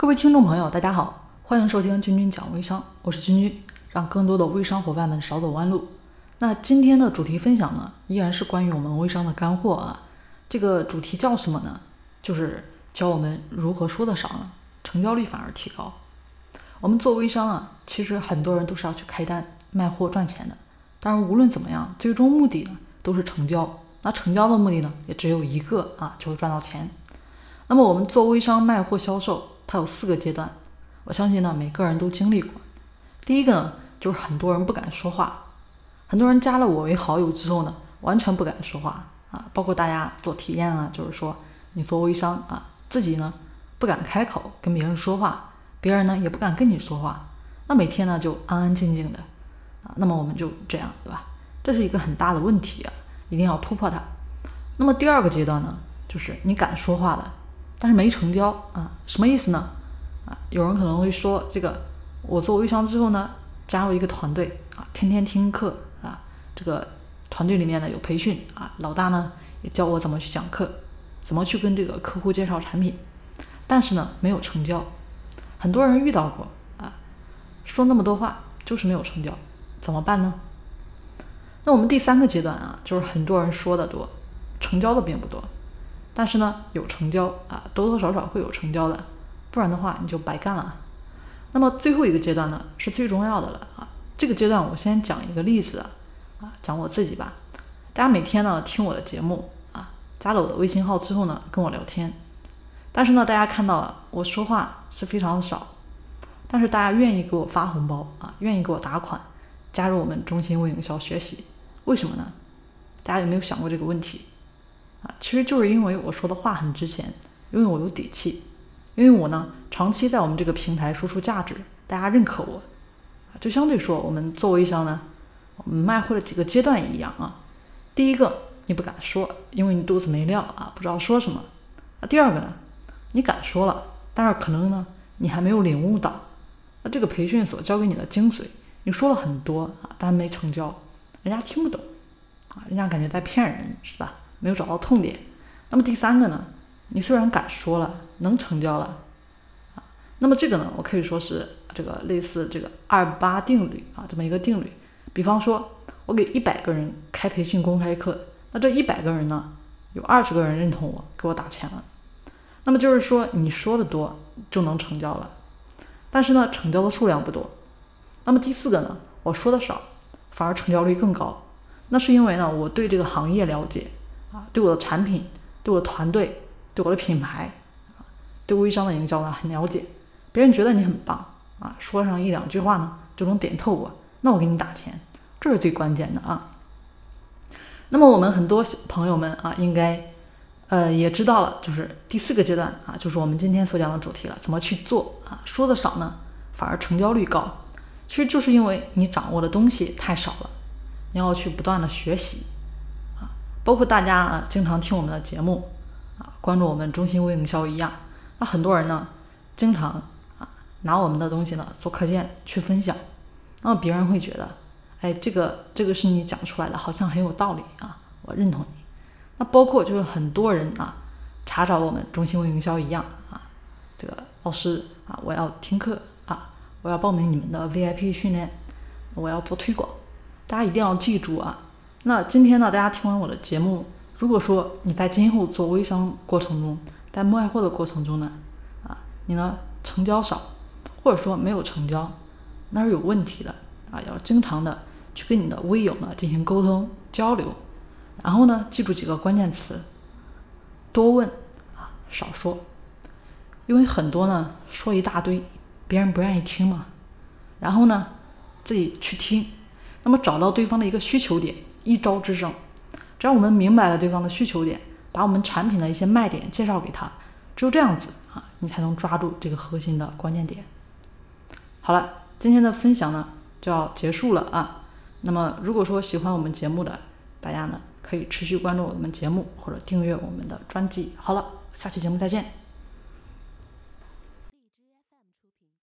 各位听众朋友，大家好，欢迎收听君君讲微商，我是君君，让更多的微商伙伴们少走弯路。那今天的主题分享呢，依然是关于我们微商的干货啊。这个主题叫什么呢？就是教我们如何说的少呢，成交率反而提高。我们做微商啊，其实很多人都是要去开单卖货赚钱的。当然，无论怎么样，最终目的呢都是成交。那成交的目的呢，也只有一个啊，就是赚到钱。那么我们做微商卖货销售。它有四个阶段，我相信呢，每个人都经历过。第一个呢，就是很多人不敢说话，很多人加了我为好友之后呢，完全不敢说话啊。包括大家做体验啊，就是说你做微商啊，自己呢不敢开口跟别人说话，别人呢也不敢跟你说话，那每天呢就安安静静的啊。那么我们就这样，对吧？这是一个很大的问题啊，一定要突破它。那么第二个阶段呢，就是你敢说话了。但是没成交啊，什么意思呢？啊，有人可能会说，这个我做微商之后呢，加入一个团队啊，天天听课啊，这个团队里面呢有培训啊，老大呢也教我怎么去讲课，怎么去跟这个客户介绍产品，但是呢没有成交，很多人遇到过啊，说那么多话就是没有成交，怎么办呢？那我们第三个阶段啊，就是很多人说的多，成交的并不多。但是呢，有成交啊，多多少少会有成交的，不然的话你就白干了。那么最后一个阶段呢，是最重要的了啊。这个阶段我先讲一个例子啊，讲我自己吧。大家每天呢听我的节目啊，加了我的微信号之后呢，跟我聊天。但是呢，大家看到我说话是非常少，但是大家愿意给我发红包啊，愿意给我打款，加入我们中心微营销学习，为什么呢？大家有没有想过这个问题？啊，其实就是因为我说的话很值钱，因为我有底气，因为我呢长期在我们这个平台输出价值，大家认可我，啊，就相对说我们做微商呢，我们卖货的几个阶段一样啊。第一个你不敢说，因为你肚子没料啊，不知道说什么。那第二个呢，你敢说了，但是可能呢你还没有领悟到，那这个培训所教给你的精髓，你说了很多啊，但没成交，人家听不懂，啊，人家感觉在骗人，是吧？没有找到痛点，那么第三个呢？你虽然敢说了，能成交了，啊，那么这个呢，我可以说是这个类似这个二八定律啊，这么一个定律。比方说，我给一百个人开培训公开课，那这一百个人呢，有二十个人认同我，给我打钱了。那么就是说，你说的多就能成交了，但是呢，成交的数量不多。那么第四个呢，我说的少，反而成交率更高。那是因为呢，我对这个行业了解。啊，对我的产品，对我的团队，对我的品牌，啊，对微商的营销呢很了解。别人觉得你很棒啊，说上一两句话呢就能点透我，那我给你打钱，这是最关键的啊。那么我们很多朋友们啊，应该呃也知道了，就是第四个阶段啊，就是我们今天所讲的主题了，怎么去做啊？说的少呢，反而成交率高，其实就是因为你掌握的东西太少了，你要去不断的学习。包括大家啊，经常听我们的节目啊，关注我们中心微营销一样，那很多人呢，经常啊拿我们的东西呢做课件去分享，那么别人会觉得，哎，这个这个是你讲出来的，好像很有道理啊，我认同你。那包括就是很多人啊，查找我们中心微营销一样啊，这个老师啊，我要听课啊，我要报名你们的 VIP 训练，我要做推广，大家一定要记住啊。那今天呢，大家听完我的节目，如果说你在今后做微商过程中，在卖货的过程中呢，啊，你呢成交少，或者说没有成交，那是有问题的啊，要经常的去跟你的微友呢进行沟通交流，然后呢，记住几个关键词，多问啊，少说，因为很多呢说一大堆，别人不愿意听嘛，然后呢自己去听，那么找到对方的一个需求点。一招制胜，只要我们明白了对方的需求点，把我们产品的一些卖点介绍给他，只有这样子啊，你才能抓住这个核心的关键点。好了，今天的分享呢就要结束了啊。那么如果说喜欢我们节目的大家呢，可以持续关注我们节目或者订阅我们的专辑。好了，下期节目再见。